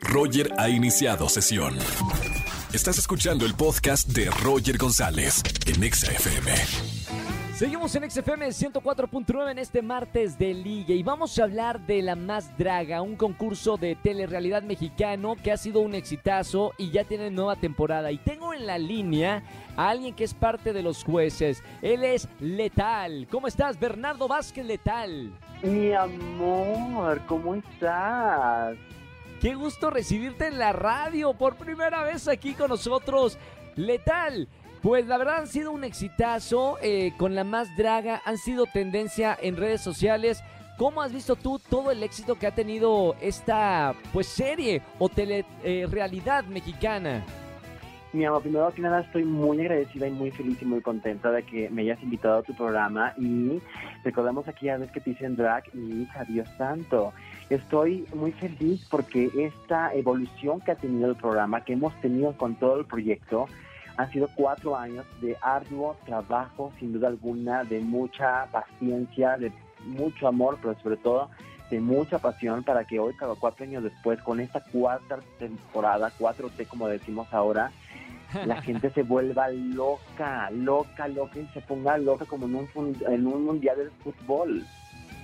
Roger ha iniciado sesión. Estás escuchando el podcast de Roger González en Exa FM. Seguimos en XFM 104.9 en este martes de Liga y vamos a hablar de La Más Draga, un concurso de telerrealidad mexicano que ha sido un exitazo y ya tiene nueva temporada. Y tengo en la línea a alguien que es parte de los jueces. Él es Letal. ¿Cómo estás, Bernardo Vázquez Letal? Mi amor, ¿cómo estás? Qué gusto recibirte en la radio por primera vez aquí con nosotros. Letal, pues la verdad han sido un exitazo eh, con la más draga, han sido tendencia en redes sociales. ¿Cómo has visto tú todo el éxito que ha tenido esta pues serie o telerealidad eh, mexicana? Mi amor, primero que nada estoy muy agradecida y muy feliz y muy contenta de que me hayas invitado a tu programa y recordamos aquí a vez que te dicen drag y hija, Dios santo. Estoy muy feliz porque esta evolución que ha tenido el programa, que hemos tenido con todo el proyecto, han sido cuatro años de arduo trabajo, sin duda alguna, de mucha paciencia, de mucho amor, pero sobre todo de mucha pasión para que hoy, cada cuatro años después, con esta cuarta temporada, 4T como decimos ahora, la gente se vuelva loca, loca, loca y se ponga loca como en un, en un mundial de fútbol.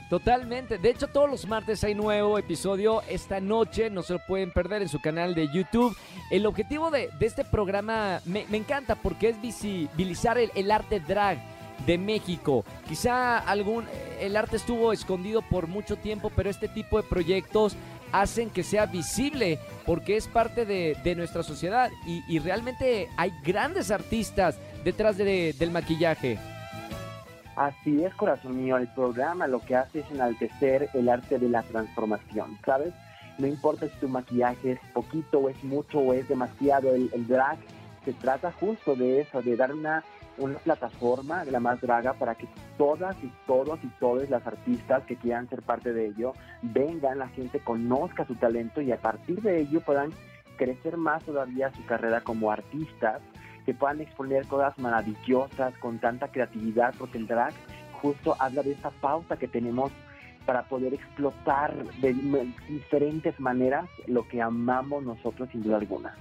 Totalmente. De hecho, todos los martes hay nuevo episodio. Esta noche no se lo pueden perder en su canal de YouTube. El objetivo de, este programa me, encanta porque es visibilizar el, arte drag de México. Quizá algún el arte estuvo escondido por mucho tiempo, pero este tipo de proyectos hacen que sea visible porque es parte de, nuestra sociedad y, realmente hay grandes artistas detrás del maquillaje. Así es, corazón mío, el programa lo que hace es enaltecer el arte de la transformación, ¿sabes? No importa si tu maquillaje es poquito o es mucho o es demasiado, el, drag se trata justo de eso, de dar una, una plataforma la más draga para que todas y todos y todas las artistas que quieran ser parte de ello vengan, la gente conozca su talento y a partir de ello puedan crecer más todavía su carrera como artistas que puedan exponer cosas maravillosas con tanta creatividad, porque el drag justo habla de esa pausa que tenemos para poder explotar de diferentes maneras lo que amamos nosotros sin duda alguna.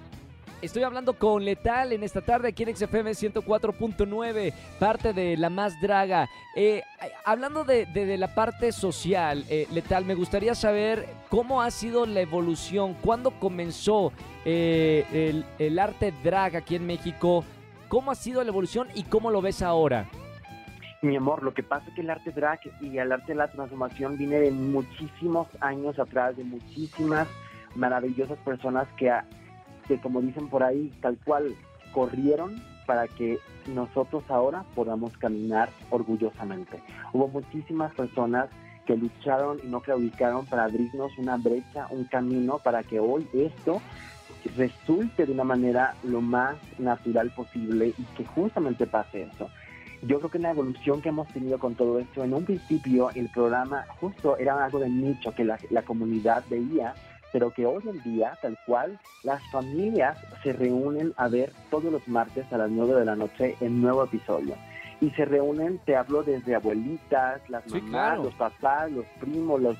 Estoy hablando con Letal en esta tarde aquí en XFM 104.9, parte de La Más Draga. Eh, hablando de, la parte social, eh, Letal, me gustaría saber cómo ha sido la evolución, cuándo comenzó eh, el, arte drag aquí en México, cómo ha sido la evolución y cómo lo ves ahora. Mi amor, lo que pasa es que el arte drag y el arte de la transformación viene de muchísimos años atrás, de muchísimas maravillosas personas que que como dicen por ahí, tal cual corrieron para que nosotros ahora podamos caminar orgullosamente. Hubo muchísimas personas que lucharon y no claudicaron para abrirnos una brecha, un camino para que hoy esto resulte de una manera lo más natural posible y que justamente pase eso. Yo creo que la evolución que hemos tenido con todo esto, en un principio el programa justo era algo de nicho que la, la comunidad veía pero que hoy en día, tal cual, las familias se reúnen a ver todos los martes a las 9 de la noche el nuevo episodio. Y se reúnen, te hablo desde abuelitas, las mamás, los papás, los primos, los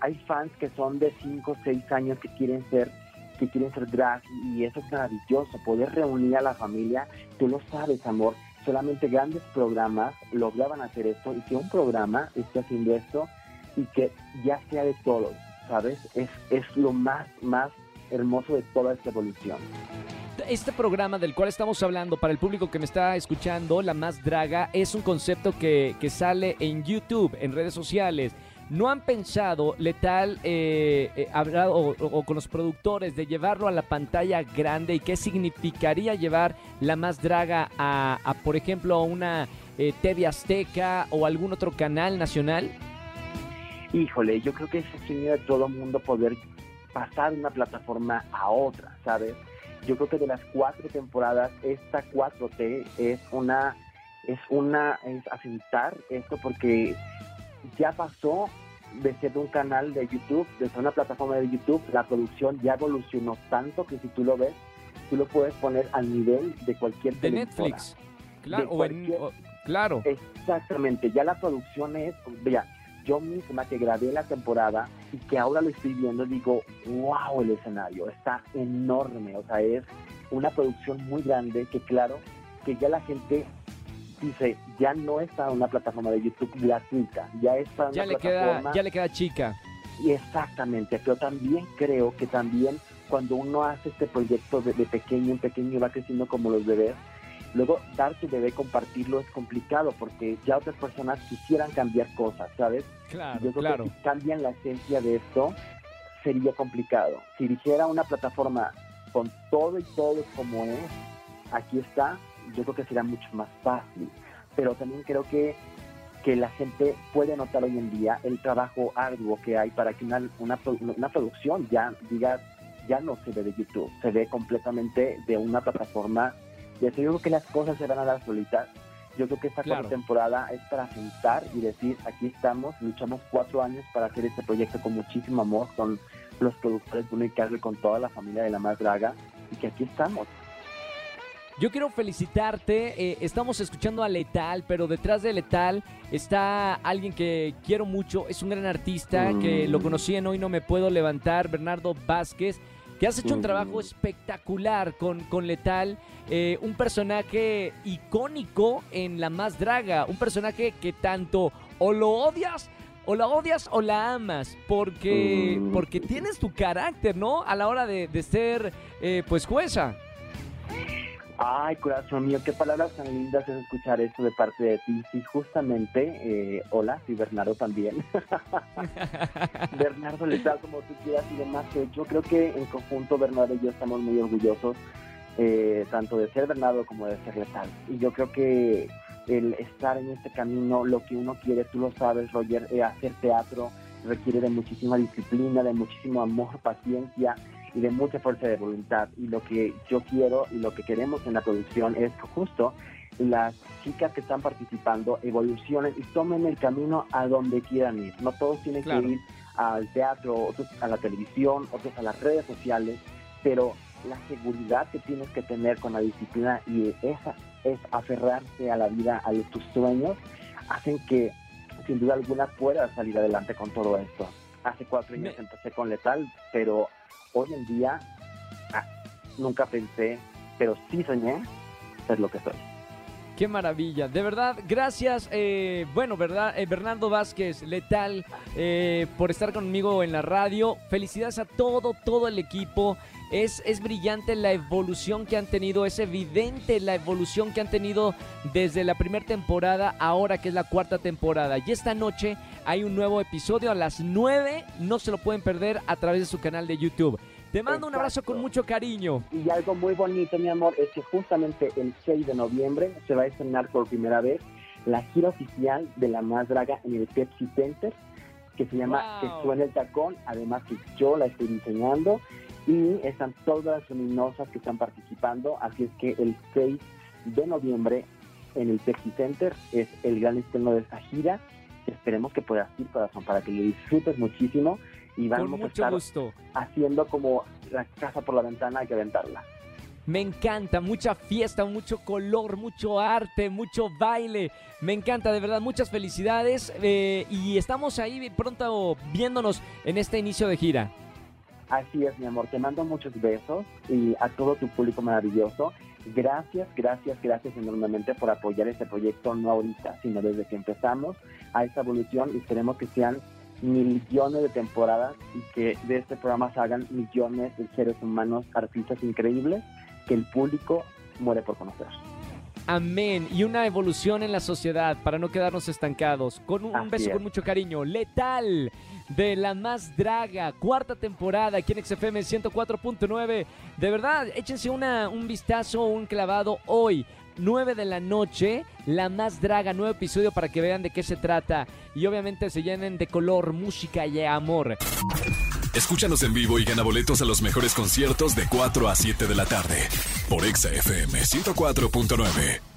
hay fans que son de 5 o 6 años que quieren ser que quieren ser drag y eso es maravilloso, poder reunir a la familia, tú lo sabes, amor, solamente grandes programas lograban hacer esto y que un programa esté haciendo esto y que ya sea de todos, ¿sabes? Es, es lo más, más hermoso de toda esta evolución. Este programa del cual estamos hablando, para el público que me está escuchando, La Más Draga, es un concepto que, sale en YouTube, en redes sociales. ¿No han pensado, Letal, eh, eh o, con los productores, de llevarlo a la pantalla grande y qué significaría llevar La Más Draga a, por ejemplo, a una eh, TV Azteca o algún otro canal nacional? Híjole, yo creo que es sueño de todo mundo poder pasar de una plataforma a otra, ¿sabes? Yo creo que de las cuatro temporadas, esta 4T es una, es una, es asentar esto porque ya pasó de ser un canal de YouTube, de ser una plataforma de YouTube, la producción ya evolucionó tanto que si tú lo ves, tú lo puedes poner al nivel de cualquier de Netflix. Claro, claro. Exactamente, ya la producción es, ya, yo misma que grabé la temporada y que ahora lo estoy viendo, digo, wow, el escenario está enorme, o sea, es una producción muy grande que claro, que ya la gente dice, ya no está una plataforma de YouTube gratuita, ya está en ya una le plataforma... queda, ya le queda chica. Y exactamente, pero también creo que también cuando uno hace este proyecto de, de pequeño en pequeño y va creciendo como los bebés, luego dar tu bebé, compartirlo es complicado porque ya otras personas quisieran cambiar cosas, ¿sabes? Claro, Yo creo claro. que si cambian la esencia de esto, sería complicado. Si dijera una plataforma con todo y todo como es, aquí está, yo creo que sería mucho más fácil. Pero también creo que, que la gente puede notar hoy en día el trabajo arduo que hay para que una, una, una producción ya diga, ya no se ve de YouTube, se ve completamente de una plataforma. De eso yo creo que las cosas se van a dar solitas. Yo creo que esta Claro. cuarta temporada es para sentar y decir, aquí estamos, luchamos cuatro años para hacer este proyecto con muchísimo amor, con los productores Bruno y Carlos, con toda la familia de La Más Draga, y que aquí estamos. Yo quiero felicitarte. eh, estamos escuchando a Letal, pero detrás de Letal está alguien que quiero mucho. Es un gran artista Mm. que lo conocí en Hoy No Me Puedo Levantar, Bernardo Vázquez, que has hecho un trabajo espectacular con, con Letal. eh, un personaje icónico en La Más Draga. Un personaje que tanto o lo odias. O la odias o la amas, porque, porque tienes tu carácter, ¿no? A la hora de, de ser, eh, pues, jueza. Ay, corazón mío, qué palabras tan lindas es escuchar esto de parte de ti. Sí, justamente, eh, hola, sí, Bernardo también. Bernardo le da como tú quieras y demás. que Yo creo que en conjunto Bernardo y yo estamos muy orgullosos eh, tanto de ser Bernardo como de ser letal. Y yo creo que el estar en este camino, lo que uno quiere, tú lo sabes, Roger, eh, hacer teatro requiere de muchísima disciplina, de muchísimo amor, paciencia y de mucha fuerza de voluntad. Y lo que yo quiero y lo que queremos en la producción es que justo las chicas que están participando evolucionen y tomen el camino a donde quieran ir. No todos tienen Claro. que ir al teatro, otros a la televisión, otros a las redes sociales, pero la seguridad que tienes que tener con la disciplina y esa es aferrarse a la vida, a tus sueños, hacen que sin duda alguna puedas salir adelante con todo esto. Hace cuatro años Me- empecé con Letal, pero hoy en día ah, nunca pensé, pero sí soñé ser lo que soy. Qué maravilla, de verdad, gracias, eh, bueno, verdad, eh, Bernardo Vázquez, letal, eh, por estar conmigo en la radio. Felicidades a todo, todo el equipo. Es, es brillante la evolución que han tenido, es evidente la evolución que han tenido desde la primera temporada, ahora que es la cuarta temporada. Y esta noche hay un nuevo episodio a las 9, no se lo pueden perder a través de su canal de YouTube. Te mando un abrazo Exacto. con mucho cariño. Y algo muy bonito, mi amor, es que justamente el 6 de noviembre se va a estrenar por primera vez la gira oficial de La Más Draga en el Pepsi Center, que se llama Wow. Que suene el tacón, además que yo la estoy diseñando y están todas las luminosas que están participando, así es que el 6 de noviembre en el Pepsi Center es el gran estreno de esta gira. Esperemos que puedas ir, corazón, para que lo disfrutes muchísimo y vamos a estar gusto. haciendo como la casa por la ventana, hay que aventarla. Me encanta, mucha fiesta, mucho color, mucho arte, mucho baile. Me encanta, de verdad, muchas felicidades. eh, y estamos ahí pronto viéndonos en este inicio de gira. Así es, mi amor. Te mando muchos besos y a todo tu público maravilloso. Gracias, gracias, gracias enormemente por apoyar este proyecto, no ahorita, sino desde que empezamos a esta evolución y esperemos que sean millones de temporadas y que de este programa se hagan millones de seres humanos, artistas increíbles que el público muere por conocer. Amén. Y una evolución en la sociedad para no quedarnos estancados. Con un, beso es. con mucho cariño. Letal de La Más Draga. Cuarta temporada aquí en XFM 104.9. De verdad, échense una, un vistazo, un clavado hoy. 9 de la noche, La Más Draga, nuevo episodio para que vean de qué se trata. Y obviamente se llenen de color, música y amor. Escúchanos en vivo y gana boletos a los mejores conciertos de 4 a 7 de la tarde por Exa FM 104.9.